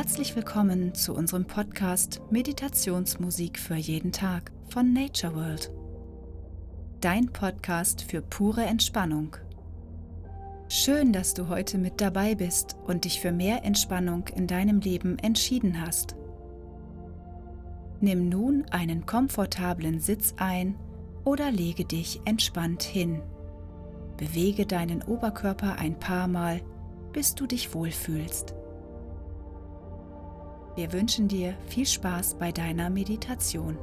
Herzlich willkommen zu unserem Podcast Meditationsmusik für jeden Tag von Nature World. Dein Podcast für pure Entspannung. Schön, dass du heute mit dabei bist und dich für mehr Entspannung in deinem Leben entschieden hast. Nimm nun einen komfortablen Sitz ein oder lege dich entspannt hin. Bewege deinen Oberkörper ein paar Mal, bis du dich wohlfühlst. Wir wünschen dir viel Spaß bei deiner Meditation.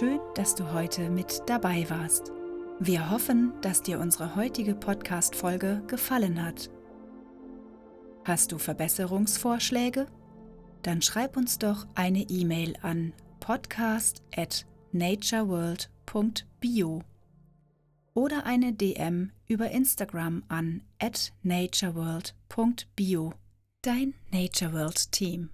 Schön, dass du heute mit dabei warst. Wir hoffen, dass dir unsere heutige Podcast-Folge gefallen hat. Hast du Verbesserungsvorschläge? Dann schreib uns doch eine E-Mail an podcast at natureworld.bio oder eine DM über Instagram an at natureworld.bio. Dein Natureworld Team.